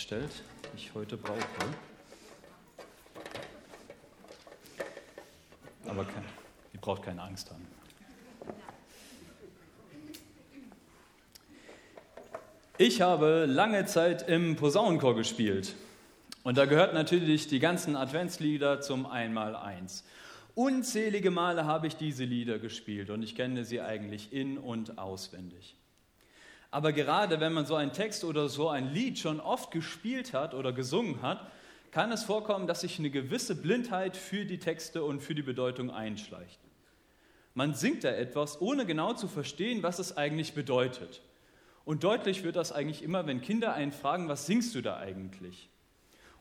bereitstellt, die ich heute brauche. Aber kein, ihr braucht keine Angst haben. Ich habe lange Zeit im Posaunenchor gespielt. Und da gehört natürlich die ganzen Adventslieder zum Einmaleins. Unzählige Male habe ich diese Lieder gespielt und ich kenne sie eigentlich in und auswendig. Aber gerade wenn man so einen Text oder so ein Lied schon oft gespielt hat oder gesungen hat, kann es vorkommen, dass sich eine gewisse Blindheit für die Texte und für die Bedeutung einschleicht. Man singt da etwas, ohne genau zu verstehen, was es eigentlich bedeutet. Und deutlich wird das eigentlich immer, wenn Kinder einen fragen, was singst du da eigentlich?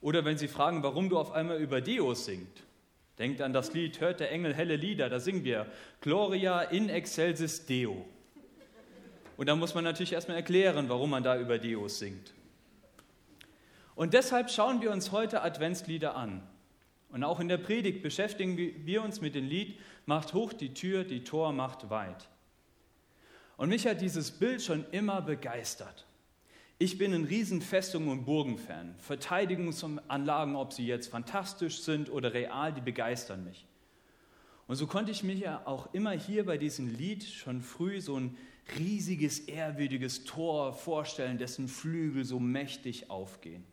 Oder wenn sie fragen, warum du auf einmal über Deo singst. Denkt an das Lied Hört der Engel helle Lieder, da singen wir Gloria in excelsis Deo. Und da muss man natürlich erstmal erklären, warum man da über Deus singt. Und deshalb schauen wir uns heute Adventslieder an. Und auch in der Predigt beschäftigen wir uns mit dem Lied Macht hoch die Tür, die Tor macht weit. Und mich hat dieses Bild schon immer begeistert. Ich bin ein riesen Festungen- und Burgen-Fan. Verteidigungsanlagen, ob sie jetzt fantastisch sind oder real, die begeistern mich. Und so konnte ich mir ja auch immer hier bei diesem Lied schon früh so ein riesiges, ehrwürdiges Tor vorstellen, dessen Flügel so mächtig aufgehen.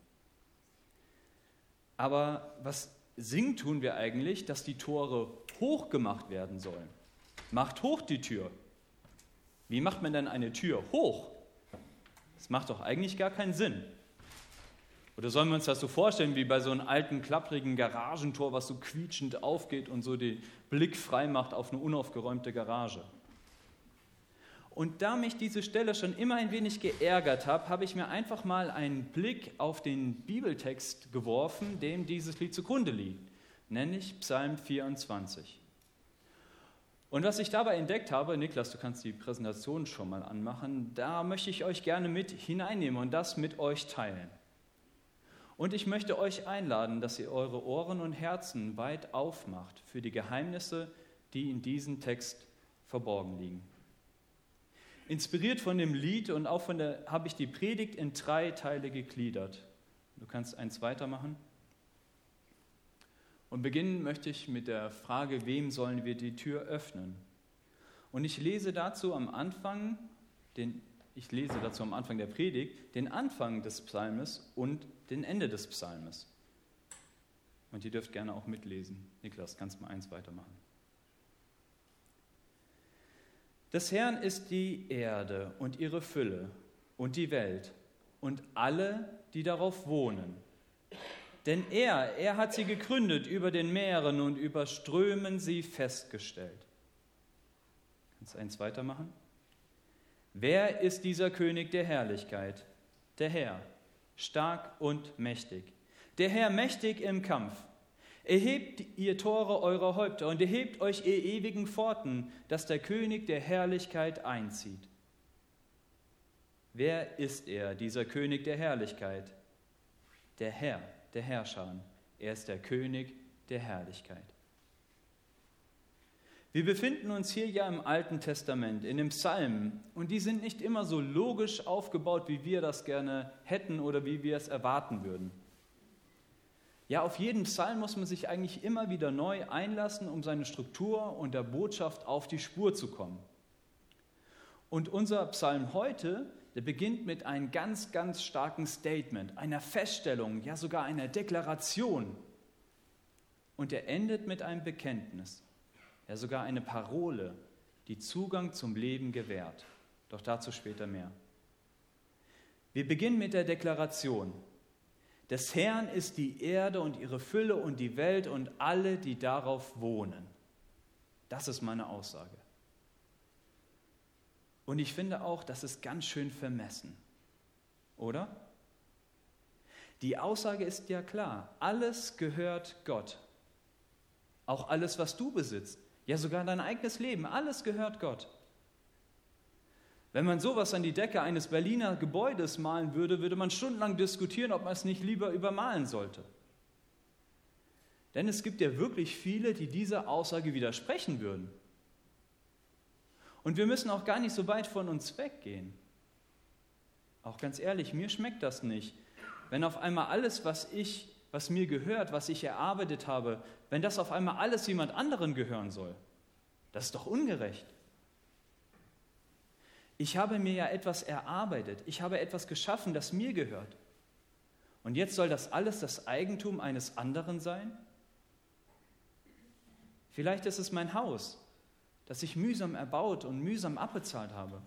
Aber was singen tun wir eigentlich, dass die Tore hochgemacht werden sollen? Macht hoch die Tür. Wie macht man denn eine Tür hoch? Das macht doch eigentlich gar keinen Sinn. Oder sollen wir uns das so vorstellen wie bei so einem alten, klapprigen Garagentor, was so quietschend aufgeht und so den Blick frei macht auf eine unaufgeräumte Garage? Und da mich diese Stelle schon immer ein wenig geärgert hat, habe ich mir einfach mal einen Blick auf den Bibeltext geworfen, dem dieses Lied zugrunde liegt, nämlich Psalm 24. Und was ich dabei entdeckt habe, Niklas, du kannst die Präsentation schon mal anmachen, da möchte ich euch gerne mit hineinnehmen und das mit euch teilen. Und ich möchte euch einladen, dass ihr eure Ohren und Herzen weit aufmacht für die Geheimnisse, die in diesem Text verborgen liegen. Inspiriert von dem Lied und auch von der, habe ich die Predigt in drei Teile gegliedert. Du kannst eins weitermachen. Und beginnen möchte ich mit der Frage, wem sollen wir die Tür öffnen? Und ich lese dazu am Anfang, den, ich lese dazu am Anfang der Predigt, den Anfang des Psalmes und den Ende des Psalmes. Und ihr dürft gerne auch mitlesen. Niklas, kannst mal eins weitermachen. Des Herrn ist die Erde und ihre Fülle und die Welt und alle, die darauf wohnen. Denn er, er hat sie gegründet über den Meeren und über Strömen sie festgestellt. Kannst du eins weitermachen? Wer ist dieser König der Herrlichkeit? Der Herr, stark und mächtig. Der Herr mächtig im Kampf. Erhebt ihr Tore eurer Häupter und erhebt euch ihr ewigen Pforten, dass der König der Herrlichkeit einzieht. Wer ist er, dieser König der Herrlichkeit? Der Herr, der Herrscher. Er ist der König der Herrlichkeit. Wir befinden uns hier ja im Alten Testament, in den Psalmen, und die sind nicht immer so logisch aufgebaut, wie wir das gerne hätten oder wie wir es erwarten würden. Ja, auf jeden Psalm muss man sich eigentlich immer wieder neu einlassen, um seine Struktur und der Botschaft auf die Spur zu kommen. Und unser Psalm heute, der beginnt mit einem ganz, ganz starken Statement, einer Feststellung, ja sogar einer Deklaration. Und er endet mit einem Bekenntnis, ja sogar eine Parole, die Zugang zum Leben gewährt. Doch dazu später mehr. Wir beginnen mit der Deklaration. Des Herrn ist die Erde und ihre Fülle und die Welt und alle, die darauf wohnen. Das ist meine Aussage. Und ich finde auch, das ist ganz schön vermessen. Oder? Die Aussage ist ja klar. Alles gehört Gott. Auch alles, was du besitzt. Ja, sogar dein eigenes Leben. Alles gehört Gott. Wenn man sowas an die Decke eines Berliner Gebäudes malen würde, würde man stundenlang diskutieren, ob man es nicht lieber übermalen sollte. Denn es gibt ja wirklich viele, die dieser Aussage widersprechen würden. Und wir müssen auch gar nicht so weit von uns weggehen. Auch ganz ehrlich, mir schmeckt das nicht, wenn auf einmal alles, was ich, was mir gehört, was ich erarbeitet habe, wenn das auf einmal alles jemand anderen gehören soll? Das ist doch ungerecht. Ich habe mir ja etwas erarbeitet, ich habe etwas geschaffen, das mir gehört. Und jetzt soll das alles das Eigentum eines anderen sein? Vielleicht ist es mein Haus, das ich mühsam erbaut und mühsam abbezahlt habe.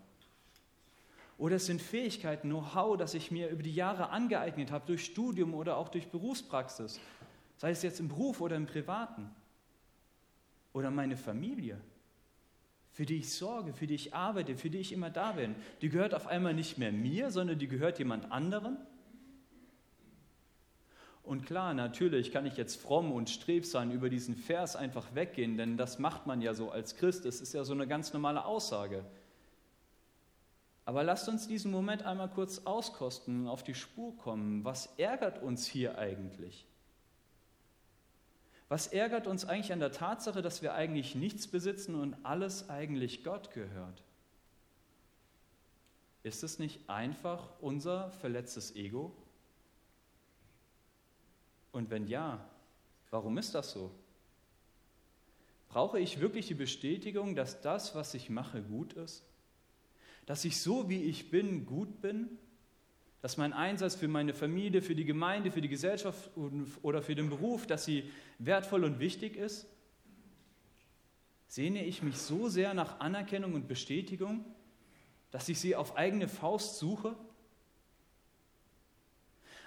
Oder es sind Fähigkeiten, Know-how, das ich mir über die Jahre angeeignet habe, durch Studium oder auch durch Berufspraxis, sei es jetzt im Beruf oder im Privaten. Oder meine Familie, für die ich sorge, für die ich arbeite, für die ich immer da bin. Die gehört auf einmal nicht mehr mir, sondern die gehört jemand anderem. Und klar, natürlich kann ich jetzt fromm und strebsam über diesen Vers einfach weggehen, denn das macht man ja so als Christ. Das ist ja so eine ganz normale Aussage. Aber lasst uns diesen Moment einmal kurz auskosten und auf die Spur kommen. Was ärgert uns hier eigentlich? Was ärgert uns eigentlich an der Tatsache, dass wir eigentlich nichts besitzen und alles eigentlich Gott gehört? Ist es nicht einfach unser verletztes Ego? Und wenn ja, warum ist das so? Brauche ich wirklich die Bestätigung, dass das, was ich mache, gut ist? Dass ich so wie ich bin gut bin, dass mein Einsatz für meine Familie, für die Gemeinde, für die Gesellschaft oder für den Beruf, dass sie wertvoll und wichtig ist? Sehne ich mich so sehr nach Anerkennung und Bestätigung, dass ich sie auf eigene Faust suche?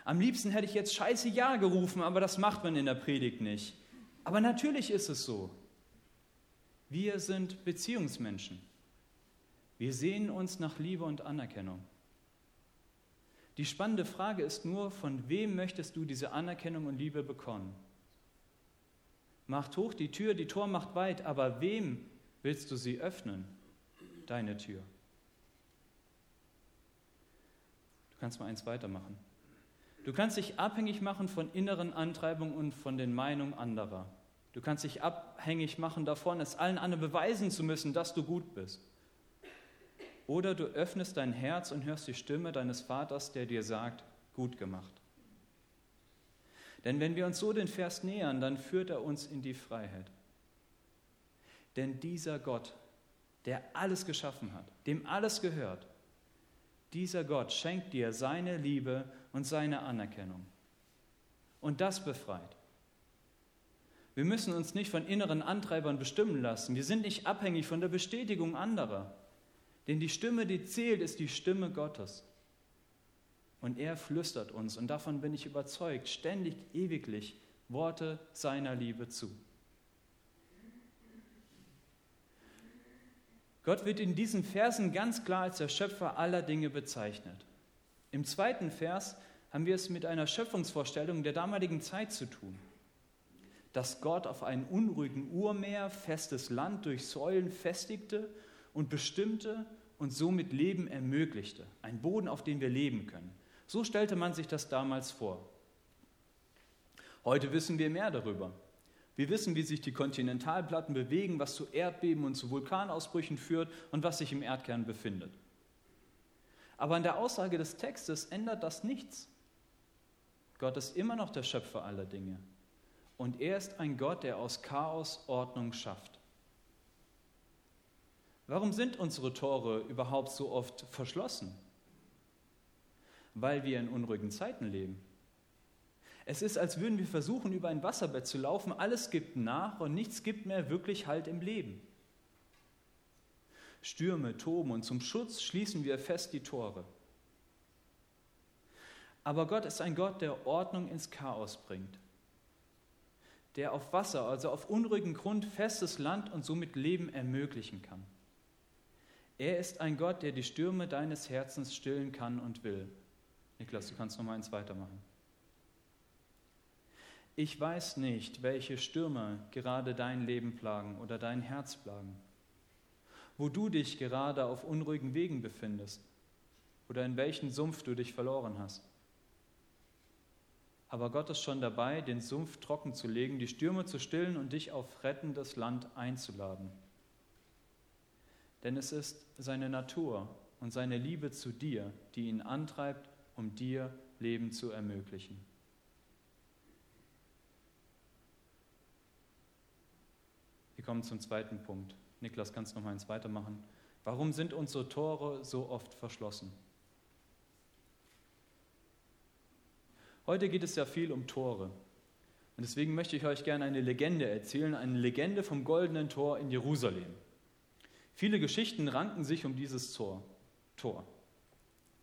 Am liebsten hätte ich jetzt Scheiße Ja gerufen, aber das macht man in der Predigt nicht. Aber natürlich ist es so. Wir sind Beziehungsmenschen. Wir sehnen uns nach Liebe und Anerkennung. Die spannende Frage ist nur, von wem möchtest du diese Anerkennung und Liebe bekommen? Macht hoch die Tür, die Tor macht weit, aber wem willst du sie öffnen? Deine Tür. Du kannst mal eins weitermachen. Du kannst dich abhängig machen von inneren Antreibungen und von den Meinungen anderer. Du kannst dich abhängig machen davon, es allen anderen beweisen zu müssen, dass du gut bist. Oder du öffnest dein Herz und hörst die Stimme deines Vaters, der dir sagt, gut gemacht. Denn wenn wir uns so den Vers nähern, dann führt er uns in die Freiheit. Denn dieser Gott, der alles geschaffen hat, dem alles gehört, dieser Gott schenkt dir seine Liebe und seine Anerkennung. Und das befreit. Wir müssen uns nicht von inneren Antreibern bestimmen lassen. Wir sind nicht abhängig von der Bestätigung anderer. Denn die Stimme, die zählt, ist die Stimme Gottes. Und er flüstert uns, und davon bin ich überzeugt, ständig, ewiglich Worte seiner Liebe zu. Gott wird in diesen Versen ganz klar als der Schöpfer aller Dinge bezeichnet. Im zweiten Vers haben wir es mit einer Schöpfungsvorstellung der damaligen Zeit zu tun. Dass Gott auf einem unruhigen Urmeer festes Land durch Säulen festigte und bestimmte und somit Leben ermöglichte. Ein Boden, auf dem wir leben können. So stellte man sich das damals vor. Heute wissen wir mehr darüber. Wir wissen, wie sich die Kontinentalplatten bewegen, was zu Erdbeben und zu Vulkanausbrüchen führt und was sich im Erdkern befindet. Aber an der Aussage des Textes ändert das nichts. Gott ist immer noch der Schöpfer aller Dinge. Und er ist ein Gott, der aus Chaos Ordnung schafft. Warum sind unsere Tore überhaupt so oft verschlossen? Weil wir in unruhigen Zeiten leben. Es ist, als würden wir versuchen, über ein Wasserbett zu laufen, alles gibt nach und nichts gibt mehr wirklich Halt im Leben. Stürme toben und zum Schutz schließen wir fest die Tore. Aber Gott ist ein Gott, der Ordnung ins Chaos bringt, der auf Wasser, also auf unruhigen Grund, festes Land und somit Leben ermöglichen kann. Er ist ein Gott, der die Stürme deines Herzens stillen kann und will. Niklas, du kannst noch mal eins weitermachen. Ich weiß nicht, welche Stürme gerade dein Leben plagen oder dein Herz plagen, wo du dich gerade auf unruhigen Wegen befindest oder in welchen Sumpf du dich verloren hast. Aber Gott ist schon dabei, den Sumpf trocken zu legen, die Stürme zu stillen und dich auf rettendes Land einzuladen denn es ist seine Natur und seine Liebe zu dir, die ihn antreibt, um dir Leben zu ermöglichen. Wir kommen zum zweiten Punkt. Niklas, kannst du noch mal eins weitermachen? Warum sind unsere Tore so oft verschlossen? Heute geht es ja viel um Tore. Und deswegen möchte ich euch gerne eine Legende erzählen, eine Legende vom goldenen Tor in Jerusalem. Viele Geschichten ranken sich um dieses Tor. Tor.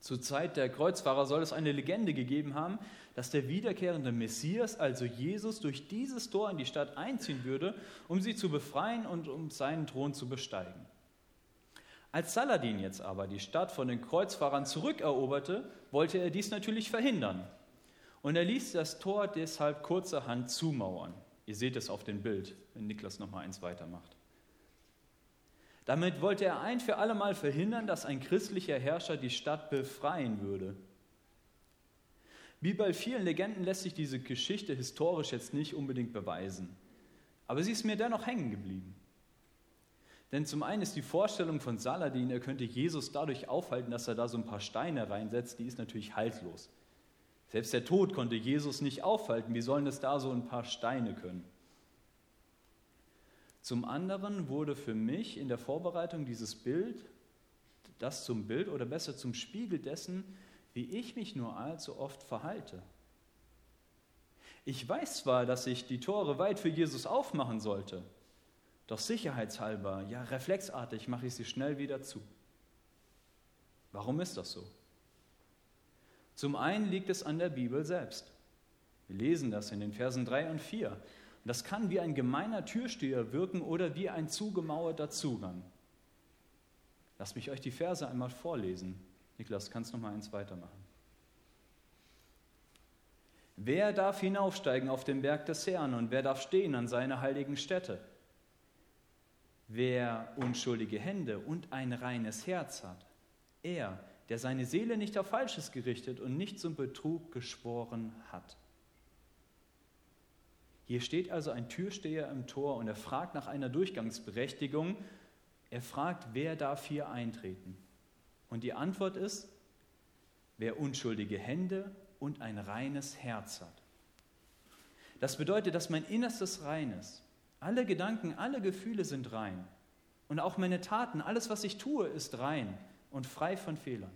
Zur Zeit der Kreuzfahrer soll es eine Legende gegeben haben, dass der wiederkehrende Messias, also Jesus, durch dieses Tor in die Stadt einziehen würde, um sie zu befreien und um seinen Thron zu besteigen. Als Saladin jetzt aber die Stadt von den Kreuzfahrern zurückeroberte, wollte er dies natürlich verhindern. Und er ließ das Tor deshalb kurzerhand zumauern. Ihr seht es auf dem Bild, wenn Niklas noch mal eins weitermacht. Damit wollte er ein für allemal verhindern, dass ein christlicher Herrscher die Stadt befreien würde. Wie bei vielen Legenden lässt sich diese Geschichte historisch jetzt nicht unbedingt beweisen. Aber sie ist mir dennoch hängen geblieben. Denn zum einen ist die Vorstellung von Saladin, er könnte Jesus dadurch aufhalten, dass er da so ein paar Steine reinsetzt, die ist natürlich haltlos. Selbst der Tod konnte Jesus nicht aufhalten. Wie sollen es da so ein paar Steine können? Zum anderen wurde für mich in der Vorbereitung dieses Bild, das zum Bild oder besser zum Spiegel dessen, wie ich mich nur allzu oft verhalte. Ich weiß zwar, dass ich die Tore weit für Jesus aufmachen sollte, doch sicherheitshalber, ja reflexartig mache ich sie schnell wieder zu. Warum ist das so? Zum einen liegt es an der Bibel selbst. Wir lesen das in den Versen 3 und 4. Und das kann wie ein gemeiner Türsteher wirken oder wie ein zugemauerter Zugang. Lasst mich euch die Verse einmal vorlesen. Niklas, kannst noch mal eins weitermachen. Wer darf hinaufsteigen auf den Berg des Herrn und wer darf stehen an seiner heiligen Stätte? Wer unschuldige Hände und ein reines Herz hat, er, der seine Seele nicht auf Falsches gerichtet und nicht zum Betrug geschworen hat. Hier steht also ein Türsteher im Tor und er fragt nach einer Durchgangsberechtigung. Er fragt, wer darf hier eintreten? Und die Antwort ist, wer unschuldige Hände und ein reines Herz hat. Das bedeutet, dass mein Innerstes rein ist. Alle Gedanken, alle Gefühle sind rein. Und auch meine Taten, alles, was ich tue, ist rein und frei von Fehlern.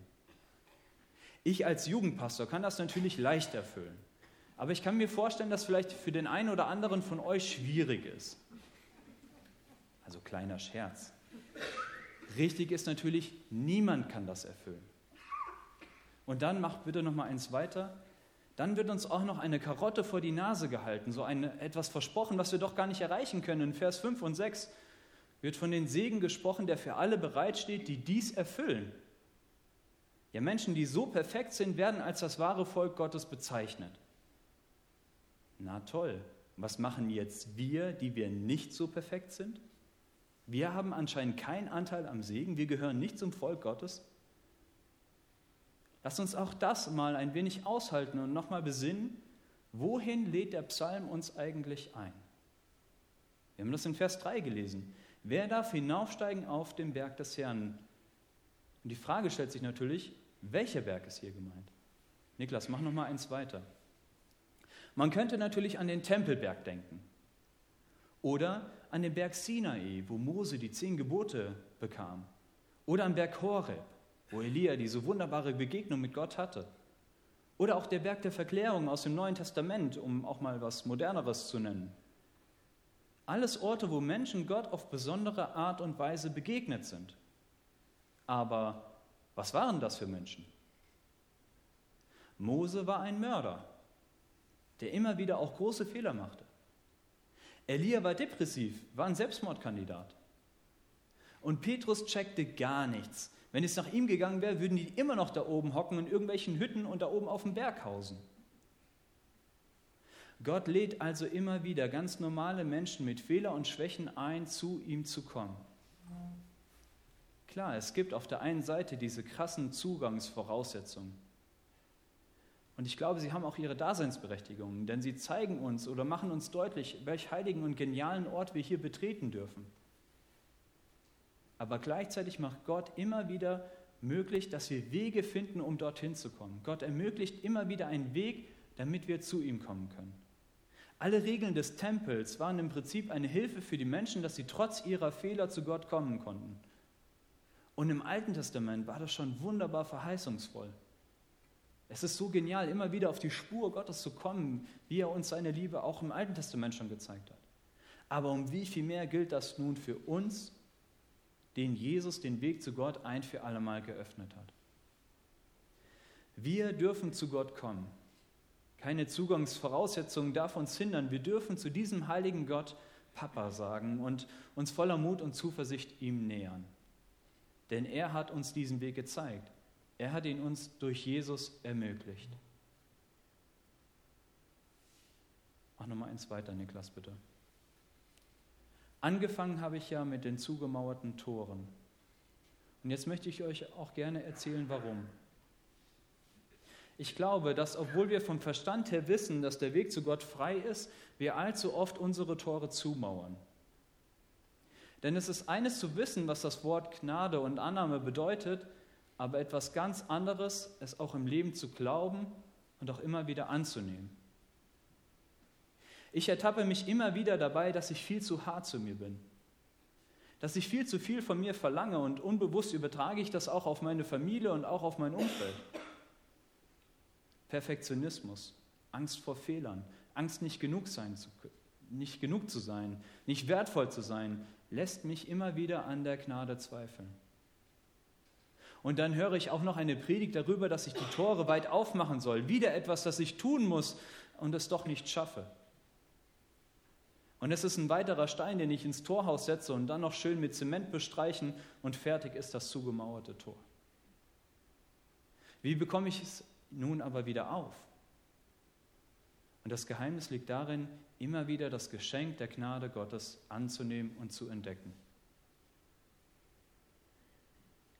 Ich als Jugendpastor kann das natürlich leicht erfüllen. Aber ich kann mir vorstellen, dass vielleicht für den einen oder anderen von euch schwierig ist. Also kleiner Scherz. Richtig ist natürlich, niemand kann das erfüllen. Und dann macht bitte noch mal eins weiter. Dann wird uns auch noch eine Karotte vor die Nase gehalten, so eine, etwas versprochen, was wir doch gar nicht erreichen können. In Vers 5 und 6 wird von den Segen gesprochen, der für alle bereitsteht, die dies erfüllen. Ja, Menschen, die so perfekt sind, werden als das wahre Volk Gottes bezeichnet. Na toll, was machen jetzt wir, die wir nicht so perfekt sind? Wir haben anscheinend keinen Anteil am Segen, wir gehören nicht zum Volk Gottes. Lass uns auch das mal ein wenig aushalten und nochmal besinnen, wohin lädt der Psalm uns eigentlich ein? Wir haben das in Vers 3 gelesen. Wer darf hinaufsteigen auf den Berg des Herrn? Und die Frage stellt sich natürlich, welcher Berg ist hier gemeint? Niklas, mach noch mal eins weiter. Man könnte natürlich an den Tempelberg denken oder an den Berg Sinai, wo Mose die zehn Gebote bekam oder am Berg Horeb, wo Elia diese wunderbare Begegnung mit Gott hatte oder auch der Berg der Verklärung aus dem Neuen Testament, um auch mal was Moderneres zu nennen. Alles Orte, wo Menschen Gott auf besondere Art und Weise begegnet sind. Aber was waren das für Menschen? Mose war ein Mörder der immer wieder auch große Fehler machte. Elia war depressiv, war ein Selbstmordkandidat. Und Petrus checkte gar nichts. Wenn es nach ihm gegangen wäre, würden die immer noch da oben hocken in irgendwelchen Hütten und da oben auf dem Berg hausen. Gott lädt also immer wieder ganz normale Menschen mit Fehler und Schwächen ein, zu ihm zu kommen. Klar, es gibt auf der einen Seite diese krassen Zugangsvoraussetzungen. Und ich glaube, sie haben auch ihre Daseinsberechtigung, denn sie zeigen uns oder machen uns deutlich, welch heiligen und genialen Ort wir hier betreten dürfen. Aber gleichzeitig macht Gott immer wieder möglich, dass wir Wege finden, um dorthin zu kommen. Gott ermöglicht immer wieder einen Weg, damit wir zu ihm kommen können. Alle Regeln des Tempels waren im Prinzip eine Hilfe für die Menschen, dass sie trotz ihrer Fehler zu Gott kommen konnten. Und im Alten Testament war das schon wunderbar verheißungsvoll. Es ist so genial, immer wieder auf die Spur Gottes zu kommen, wie er uns seine Liebe auch im Alten Testament schon gezeigt hat. Aber um wie viel mehr gilt das nun für uns, den Jesus den Weg zu Gott ein für allemal geöffnet hat? Wir dürfen zu Gott kommen. Keine Zugangsvoraussetzungen darf uns hindern. Wir dürfen zu diesem heiligen Gott Papa sagen und uns voller Mut und Zuversicht ihm nähern. Denn er hat uns diesen Weg gezeigt. Er hat ihn uns durch Jesus ermöglicht. Mach nochmal eins weiter, Niklas, bitte. Angefangen habe ich ja mit den zugemauerten Toren. Und jetzt möchte ich euch auch gerne erzählen, warum. Ich glaube, dass obwohl wir vom Verstand her wissen, dass der Weg zu Gott frei ist, wir allzu oft unsere Tore zumauern. Denn es ist eines zu wissen, was das Wort Gnade und Annahme bedeutet, aber etwas ganz anderes, es auch im Leben zu glauben und auch immer wieder anzunehmen. Ich ertappe mich immer wieder dabei, dass ich viel zu hart zu mir bin, dass ich viel zu viel von mir verlange und unbewusst übertrage ich das auch auf meine Familie und auch auf mein Umfeld. Perfektionismus, Angst vor Fehlern, Angst nicht genug sein zu nicht genug zu sein, nicht wertvoll zu sein, lässt mich immer wieder an der Gnade zweifeln. Und dann höre ich auch noch eine Predigt darüber, dass ich die Tore weit aufmachen soll. Wieder etwas, das ich tun muss und es doch nicht schaffe. Und es ist ein weiterer Stein, den ich ins Torhaus setze und dann noch schön mit Zement bestreichen und fertig ist das zugemauerte Tor. Wie bekomme ich es nun aber wieder auf? Und das Geheimnis liegt darin, immer wieder das Geschenk der Gnade Gottes anzunehmen und zu entdecken.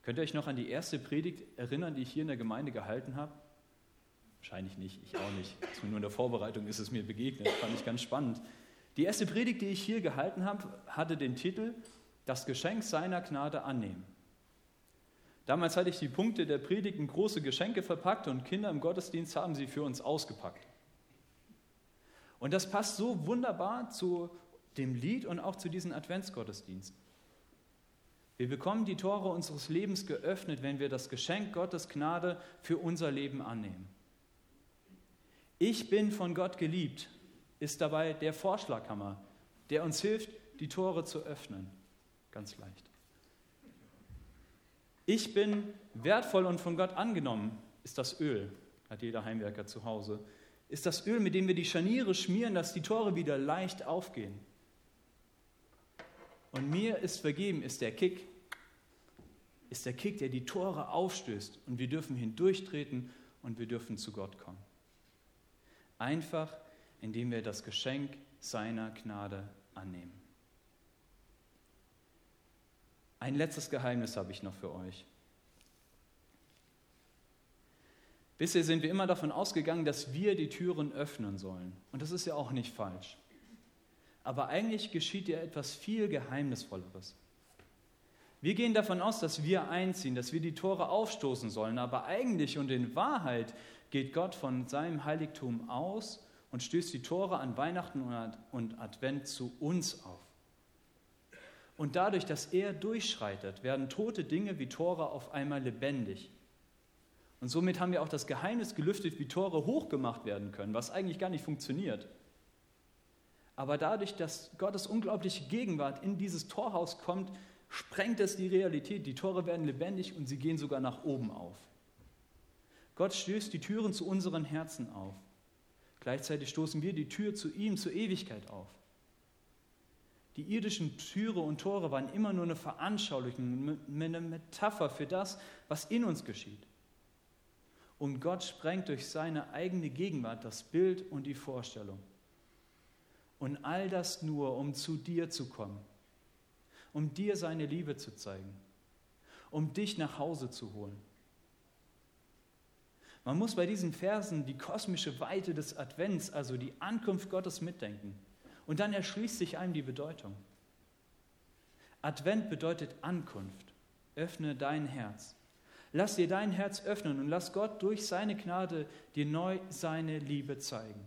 Könnt ihr euch noch an die erste Predigt erinnern, die ich hier in der Gemeinde gehalten habe? Wahrscheinlich nicht, ich auch nicht. Nur in der Vorbereitung ist es mir begegnet, fand ich ganz spannend. Die erste Predigt, die ich hier gehalten habe, hatte den Titel Das Geschenk seiner Gnade annehmen. Damals hatte ich die Punkte der Predigt in große Geschenke verpackt und Kinder im Gottesdienst haben sie für uns ausgepackt. Und das passt so wunderbar zu dem Lied und auch zu diesen Adventsgottesdiensten. Wir bekommen die Tore unseres Lebens geöffnet, wenn wir das Geschenk Gottes Gnade für unser Leben annehmen. Ich bin von Gott geliebt, ist dabei der Vorschlaghammer, der uns hilft, die Tore zu öffnen. Ganz leicht. Ich bin wertvoll und von Gott angenommen, ist das Öl, hat jeder Heimwerker zu Hause. Ist das Öl, mit dem wir die Scharniere schmieren, dass die Tore wieder leicht aufgehen. Und mir ist vergeben, ist der Kick, ist der Kick, der die Tore aufstößt und wir dürfen hindurchtreten und wir dürfen zu Gott kommen. Einfach, indem wir das Geschenk seiner Gnade annehmen. Ein letztes Geheimnis habe ich noch für euch. Bisher sind wir immer davon ausgegangen, dass wir die Türen öffnen sollen. Und das ist ja auch nicht falsch. Aber eigentlich geschieht ja etwas viel Geheimnisvolleres. Wir gehen davon aus, dass wir einziehen, dass wir die Tore aufstoßen sollen, aber eigentlich und in Wahrheit geht Gott von seinem Heiligtum aus und stößt die Tore an Weihnachten und Advent zu uns auf. Und dadurch, dass er durchschreitet, werden tote Dinge wie Tore auf einmal lebendig. Und somit haben wir auch das Geheimnis gelüftet, wie Tore hochgemacht werden können, was eigentlich gar nicht funktioniert. Aber dadurch, dass Gottes unglaubliche Gegenwart in dieses Torhaus kommt, sprengt es die Realität. Die Tore werden lebendig und sie gehen sogar nach oben auf. Gott stößt die Türen zu unseren Herzen auf. Gleichzeitig stoßen wir die Tür zu ihm, zur Ewigkeit auf. Die irdischen Türe und Tore waren immer nur eine Veranschaulichung, eine Metapher für das, was in uns geschieht. Und Gott sprengt durch seine eigene Gegenwart das Bild und die Vorstellung. Und all das nur, um zu dir zu kommen, um dir seine Liebe zu zeigen, um dich nach Hause zu holen. Man muss bei diesen Versen die kosmische Weite des Advents, also die Ankunft Gottes mitdenken. Und dann erschließt sich einem die Bedeutung. Advent bedeutet Ankunft. Öffne dein Herz. Lass dir dein Herz öffnen und lass Gott durch seine Gnade dir neu seine Liebe zeigen.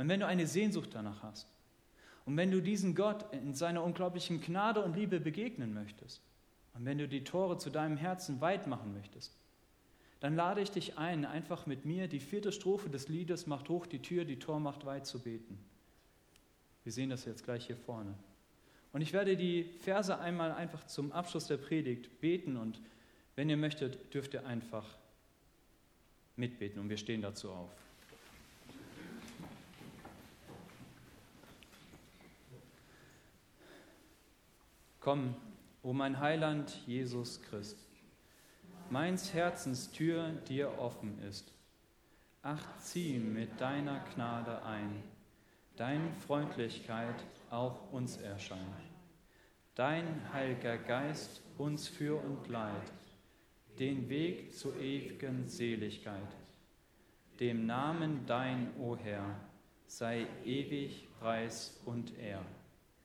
Und wenn du eine Sehnsucht danach hast und wenn du diesen Gott in seiner unglaublichen Gnade und Liebe begegnen möchtest und wenn du die Tore zu deinem Herzen weit machen möchtest, dann lade ich dich ein, einfach mit mir die vierte Strophe des Liedes Macht hoch die Tür, die Tor macht weit zu beten. Wir sehen das jetzt gleich hier vorne. Und ich werde die Verse einmal einfach zum Abschluss der Predigt beten und wenn ihr möchtet, dürft ihr einfach mitbeten und wir stehen dazu auf. Komm, o mein Heiland Jesus Christ, meins Herzens Tür dir offen ist. Ach, zieh mit deiner Gnade ein, dein Freundlichkeit auch uns erscheint. Dein Heiliger Geist uns für und leid, den Weg zur ewigen Seligkeit. Dem Namen dein, o Herr, sei ewig Preis und Ehr.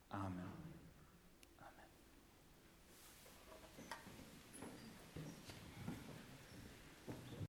Amen.